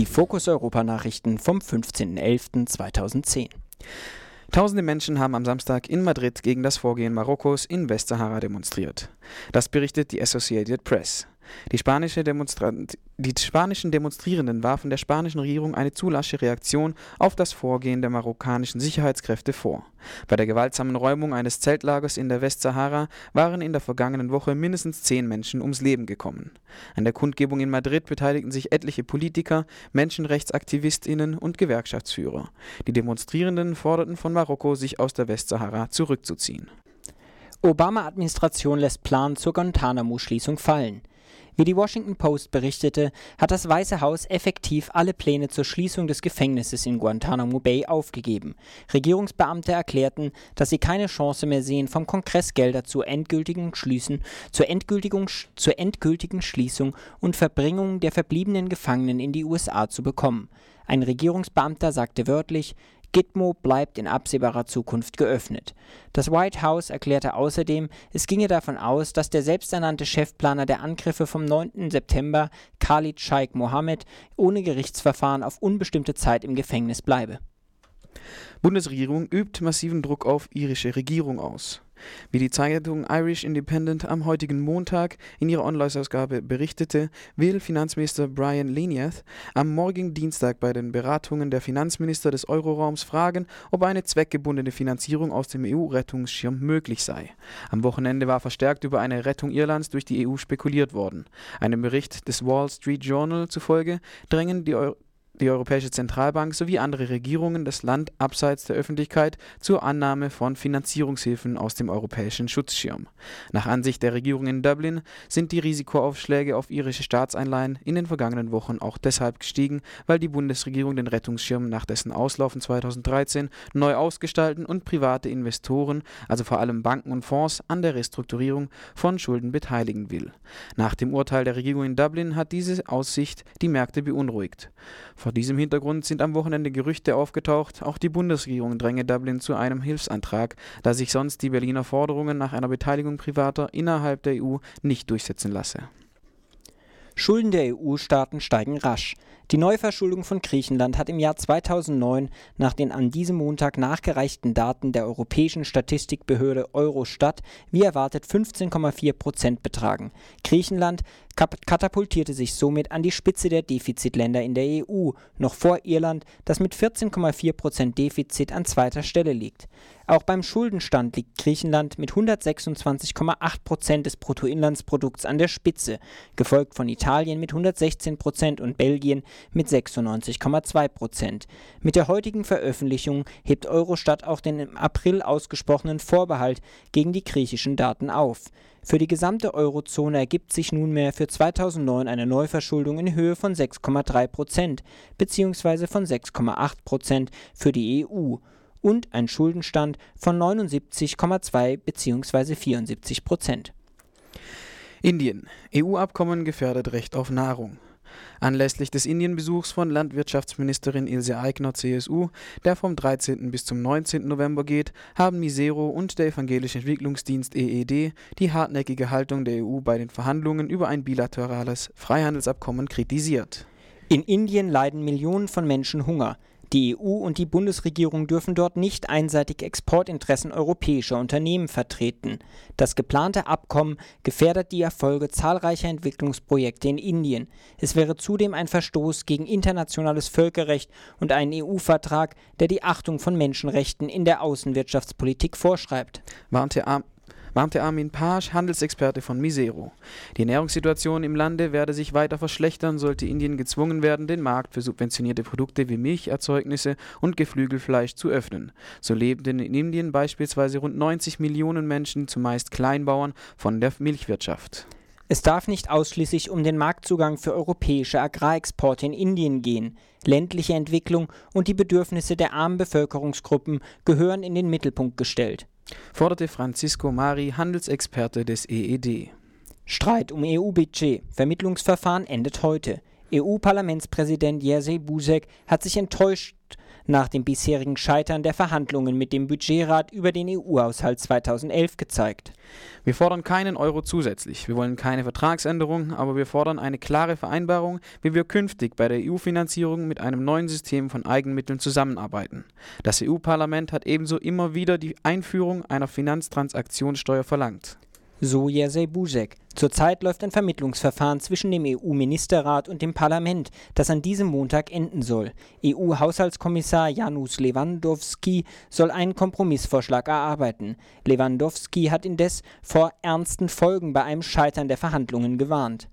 Die Fokus Europa Nachrichten vom 15.11.2010. Tausende Menschen haben am Samstag in Madrid gegen das Vorgehen Marokkos in Westsahara demonstriert. Das berichtet die Associated Press. Die, spanische die spanischen Demonstrierenden warfen der spanischen Regierung eine zu lasche Reaktion auf das Vorgehen der marokkanischen Sicherheitskräfte vor. Bei der gewaltsamen Räumung eines Zeltlagers in der Westsahara waren in der vergangenen Woche mindestens zehn Menschen ums Leben gekommen. An der Kundgebung in Madrid beteiligten sich etliche Politiker, Menschenrechtsaktivistinnen und Gewerkschaftsführer. Die Demonstrierenden forderten von Marokko, sich aus der Westsahara zurückzuziehen. Obama-Administration lässt Plan zur Guantanamo-Schließung fallen. Wie die Washington Post berichtete, hat das Weiße Haus effektiv alle Pläne zur Schließung des Gefängnisses in Guantanamo Bay aufgegeben. Regierungsbeamte erklärten, dass sie keine Chance mehr sehen, vom Kongress Gelder zur endgültigen, Schließen, zur, endgültigen, zur endgültigen Schließung und Verbringung der verbliebenen Gefangenen in die USA zu bekommen. Ein Regierungsbeamter sagte wörtlich, Gitmo bleibt in absehbarer Zukunft geöffnet. Das White House erklärte außerdem, es ginge davon aus, dass der selbsternannte Chefplaner der Angriffe vom 9. September, Khalid Sheikh Mohammed, ohne Gerichtsverfahren auf unbestimmte Zeit im Gefängnis bleibe. Bundesregierung übt massiven Druck auf irische Regierung aus. Wie die Zeitung Irish Independent am heutigen Montag in ihrer Online-Ausgabe berichtete, will Finanzminister Brian Leniath am morgigen Dienstag bei den Beratungen der Finanzminister des Euroraums fragen, ob eine zweckgebundene Finanzierung aus dem EU-Rettungsschirm möglich sei. Am Wochenende war verstärkt über eine Rettung Irlands durch die EU spekuliert worden. Einem Bericht des Wall Street Journal zufolge drängen die Euro die Europäische Zentralbank sowie andere Regierungen das Land abseits der Öffentlichkeit zur Annahme von Finanzierungshilfen aus dem europäischen Schutzschirm. Nach Ansicht der Regierung in Dublin sind die Risikoaufschläge auf irische Staatsanleihen in den vergangenen Wochen auch deshalb gestiegen, weil die Bundesregierung den Rettungsschirm nach dessen Auslaufen 2013 neu ausgestalten und private Investoren, also vor allem Banken und Fonds, an der Restrukturierung von Schulden beteiligen will. Nach dem Urteil der Regierung in Dublin hat diese Aussicht die Märkte beunruhigt. Vor diesem Hintergrund sind am Wochenende Gerüchte aufgetaucht, auch die Bundesregierung dränge Dublin zu einem Hilfsantrag, da sich sonst die Berliner Forderungen nach einer Beteiligung privater innerhalb der EU nicht durchsetzen lasse. Schulden der EU-Staaten steigen rasch. Die Neuverschuldung von Griechenland hat im Jahr 2009 nach den an diesem Montag nachgereichten Daten der europäischen Statistikbehörde Eurostat wie erwartet 15,4 Prozent betragen. Griechenland katapultierte sich somit an die Spitze der Defizitländer in der EU, noch vor Irland, das mit 14,4 Prozent Defizit an zweiter Stelle liegt. Auch beim Schuldenstand liegt Griechenland mit 126,8 Prozent des Bruttoinlandsprodukts an der Spitze, gefolgt von Italien mit 116 Prozent und Belgien mit 96,2 Prozent. Mit der heutigen Veröffentlichung hebt Eurostat auch den im April ausgesprochenen Vorbehalt gegen die griechischen Daten auf. Für die gesamte Eurozone ergibt sich nunmehr für 2009 eine Neuverschuldung in Höhe von 6,3 Prozent bzw. von 6,8 Prozent für die EU und ein Schuldenstand von 79,2 bzw. 74 Prozent. Indien. EU-Abkommen gefährdet Recht auf Nahrung. Anlässlich des Indienbesuchs von Landwirtschaftsministerin Ilse Aigner (CSU), der vom 13. bis zum 19. November geht, haben Misero und der Evangelische Entwicklungsdienst (EED) die hartnäckige Haltung der EU bei den Verhandlungen über ein bilaterales Freihandelsabkommen kritisiert. In Indien leiden Millionen von Menschen Hunger die EU und die Bundesregierung dürfen dort nicht einseitig Exportinteressen europäischer Unternehmen vertreten. Das geplante Abkommen gefährdet die Erfolge zahlreicher Entwicklungsprojekte in Indien. Es wäre zudem ein Verstoß gegen internationales Völkerrecht und einen EU-Vertrag, der die Achtung von Menschenrechten in der Außenwirtschaftspolitik vorschreibt. Warnte warnte Armin Paasch, Handelsexperte von Misero. Die Ernährungssituation im Lande werde sich weiter verschlechtern, sollte Indien gezwungen werden, den Markt für subventionierte Produkte wie Milcherzeugnisse und Geflügelfleisch zu öffnen. So lebten in Indien beispielsweise rund 90 Millionen Menschen, zumeist Kleinbauern, von der Milchwirtschaft. Es darf nicht ausschließlich um den Marktzugang für europäische Agrarexporte in Indien gehen. Ländliche Entwicklung und die Bedürfnisse der armen Bevölkerungsgruppen gehören in den Mittelpunkt gestellt forderte Francisco Mari, Handelsexperte des EED. Streit um EU-Budget. Vermittlungsverfahren endet heute. EU-Parlamentspräsident Jerzy Buzek hat sich enttäuscht nach dem bisherigen Scheitern der Verhandlungen mit dem Budgetrat über den EU-Haushalt 2011 gezeigt. Wir fordern keinen Euro zusätzlich. Wir wollen keine Vertragsänderung, aber wir fordern eine klare Vereinbarung, wie wir künftig bei der EU-Finanzierung mit einem neuen System von Eigenmitteln zusammenarbeiten. Das EU-Parlament hat ebenso immer wieder die Einführung einer Finanztransaktionssteuer verlangt. So Jerzy Buzek. Zurzeit läuft ein Vermittlungsverfahren zwischen dem EU-Ministerrat und dem Parlament, das an diesem Montag enden soll. EU-Haushaltskommissar Janusz Lewandowski soll einen Kompromissvorschlag erarbeiten. Lewandowski hat indes vor ernsten Folgen bei einem Scheitern der Verhandlungen gewarnt.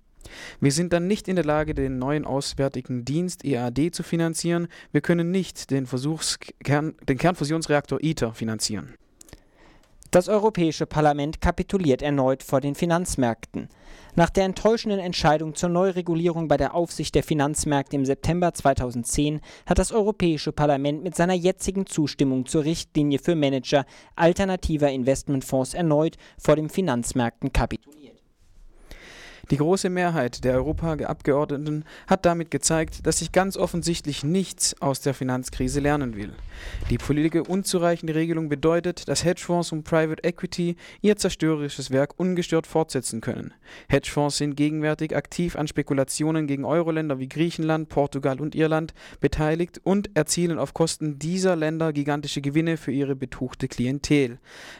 Wir sind dann nicht in der Lage, den neuen Auswärtigen Dienst EAD zu finanzieren. Wir können nicht den, Versuchskern, den Kernfusionsreaktor ITER finanzieren. Das Europäische Parlament kapituliert erneut vor den Finanzmärkten. Nach der enttäuschenden Entscheidung zur Neuregulierung bei der Aufsicht der Finanzmärkte im September 2010 hat das Europäische Parlament mit seiner jetzigen Zustimmung zur Richtlinie für Manager alternativer Investmentfonds erneut vor den Finanzmärkten kapituliert. Die große Mehrheit der Europaabgeordneten hat damit gezeigt, dass sich ganz offensichtlich nichts aus der Finanzkrise lernen will. Die politische unzureichende Regelung bedeutet, dass Hedgefonds und Private Equity ihr zerstörerisches Werk ungestört fortsetzen können. Hedgefonds sind gegenwärtig aktiv an Spekulationen gegen Euroländer wie Griechenland, Portugal und Irland beteiligt und erzielen auf Kosten dieser Länder gigantische Gewinne für ihre betuchte Klientel.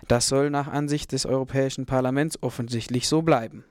Das soll nach Ansicht des Europäischen Parlaments offensichtlich so bleiben.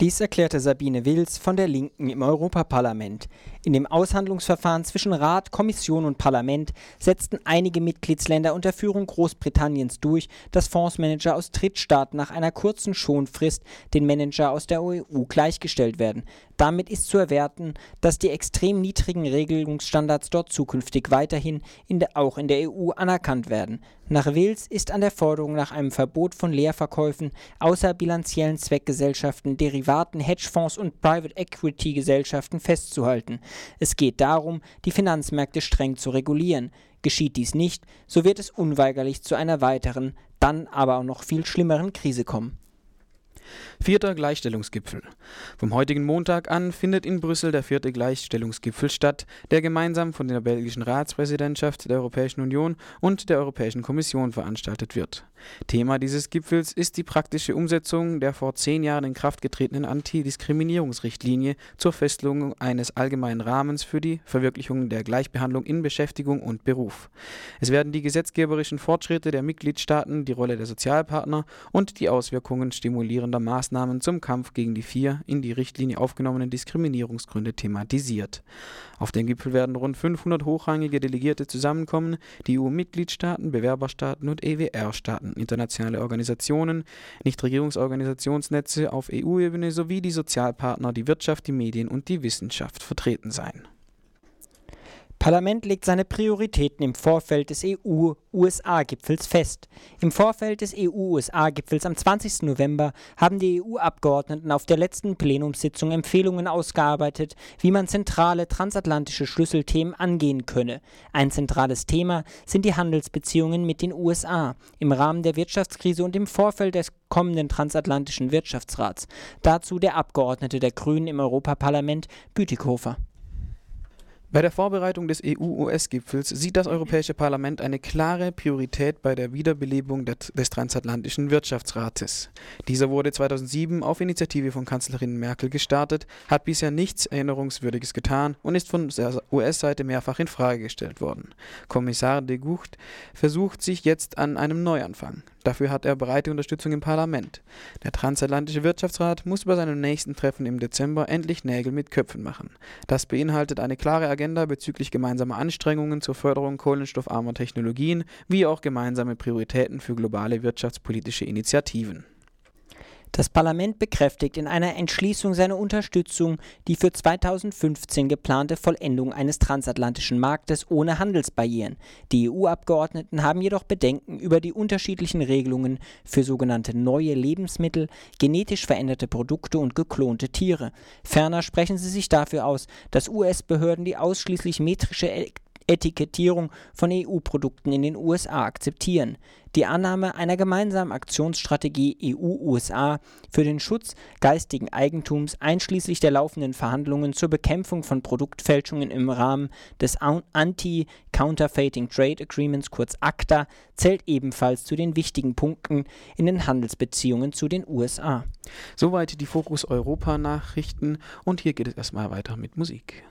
Dies erklärte Sabine Wils von der Linken im Europaparlament. In dem Aushandlungsverfahren zwischen Rat, Kommission und Parlament setzten einige Mitgliedsländer unter Führung Großbritanniens durch, dass Fondsmanager aus Drittstaaten nach einer kurzen Schonfrist den Manager aus der EU gleichgestellt werden. Damit ist zu erwerten, dass die extrem niedrigen Regelungsstandards dort zukünftig weiterhin in der, auch in der EU anerkannt werden. Nach Wils ist an der Forderung nach einem Verbot von Leerverkäufen außerbilanziellen Zweckgesellschaften, Derivaten, Hedgefonds und Private Equity Gesellschaften festzuhalten. Es geht darum, die Finanzmärkte streng zu regulieren. Geschieht dies nicht, so wird es unweigerlich zu einer weiteren, dann aber auch noch viel schlimmeren Krise kommen. Vierter Gleichstellungsgipfel. Vom heutigen Montag an findet in Brüssel der vierte Gleichstellungsgipfel statt, der gemeinsam von der belgischen Ratspräsidentschaft der Europäischen Union und der Europäischen Kommission veranstaltet wird. Thema dieses Gipfels ist die praktische Umsetzung der vor zehn Jahren in Kraft getretenen Antidiskriminierungsrichtlinie zur Festlegung eines allgemeinen Rahmens für die Verwirklichung der Gleichbehandlung in Beschäftigung und Beruf. Es werden die gesetzgeberischen Fortschritte der Mitgliedstaaten, die Rolle der Sozialpartner und die Auswirkungen stimulierender Maßnahmen zum Kampf gegen die vier in die Richtlinie aufgenommenen Diskriminierungsgründe thematisiert. Auf dem Gipfel werden rund 500 hochrangige Delegierte zusammenkommen, die EU-Mitgliedstaaten, Bewerberstaaten und EWR-Staaten, internationale Organisationen, Nichtregierungsorganisationsnetze auf EU-Ebene sowie die Sozialpartner, die Wirtschaft, die Medien und die Wissenschaft vertreten sein. Parlament legt seine Prioritäten im Vorfeld des EU-USA-Gipfels fest. Im Vorfeld des EU-USA-Gipfels am 20. November haben die EU-Abgeordneten auf der letzten Plenumssitzung Empfehlungen ausgearbeitet, wie man zentrale transatlantische Schlüsselthemen angehen könne. Ein zentrales Thema sind die Handelsbeziehungen mit den USA im Rahmen der Wirtschaftskrise und im Vorfeld des kommenden transatlantischen Wirtschaftsrats. Dazu der Abgeordnete der Grünen im Europaparlament Bütikofer. Bei der Vorbereitung des EU-US-Gipfels sieht das Europäische Parlament eine klare Priorität bei der Wiederbelebung des transatlantischen Wirtschaftsrates. Dieser wurde 2007 auf Initiative von Kanzlerin Merkel gestartet, hat bisher nichts Erinnerungswürdiges getan und ist von der US-Seite mehrfach in Frage gestellt worden. Kommissar de Gucht versucht sich jetzt an einem Neuanfang. Dafür hat er breite Unterstützung im Parlament. Der Transatlantische Wirtschaftsrat muss bei seinem nächsten Treffen im Dezember endlich Nägel mit Köpfen machen. Das beinhaltet eine klare Agenda bezüglich gemeinsamer Anstrengungen zur Förderung kohlenstoffarmer Technologien, wie auch gemeinsame Prioritäten für globale wirtschaftspolitische Initiativen. Das Parlament bekräftigt in einer Entschließung seine Unterstützung die für 2015 geplante Vollendung eines transatlantischen Marktes ohne Handelsbarrieren. Die EU-Abgeordneten haben jedoch Bedenken über die unterschiedlichen Regelungen für sogenannte neue Lebensmittel, genetisch veränderte Produkte und geklonte Tiere. Ferner sprechen sie sich dafür aus, dass US-Behörden die ausschließlich metrische Etikettierung von EU-Produkten in den USA akzeptieren. Die Annahme einer gemeinsamen Aktionsstrategie EU-USA für den Schutz geistigen Eigentums einschließlich der laufenden Verhandlungen zur Bekämpfung von Produktfälschungen im Rahmen des Anti-Counterfeiting Trade Agreements kurz ACTA zählt ebenfalls zu den wichtigen Punkten in den Handelsbeziehungen zu den USA. Soweit die Fokus Europa Nachrichten und hier geht es erstmal weiter mit Musik.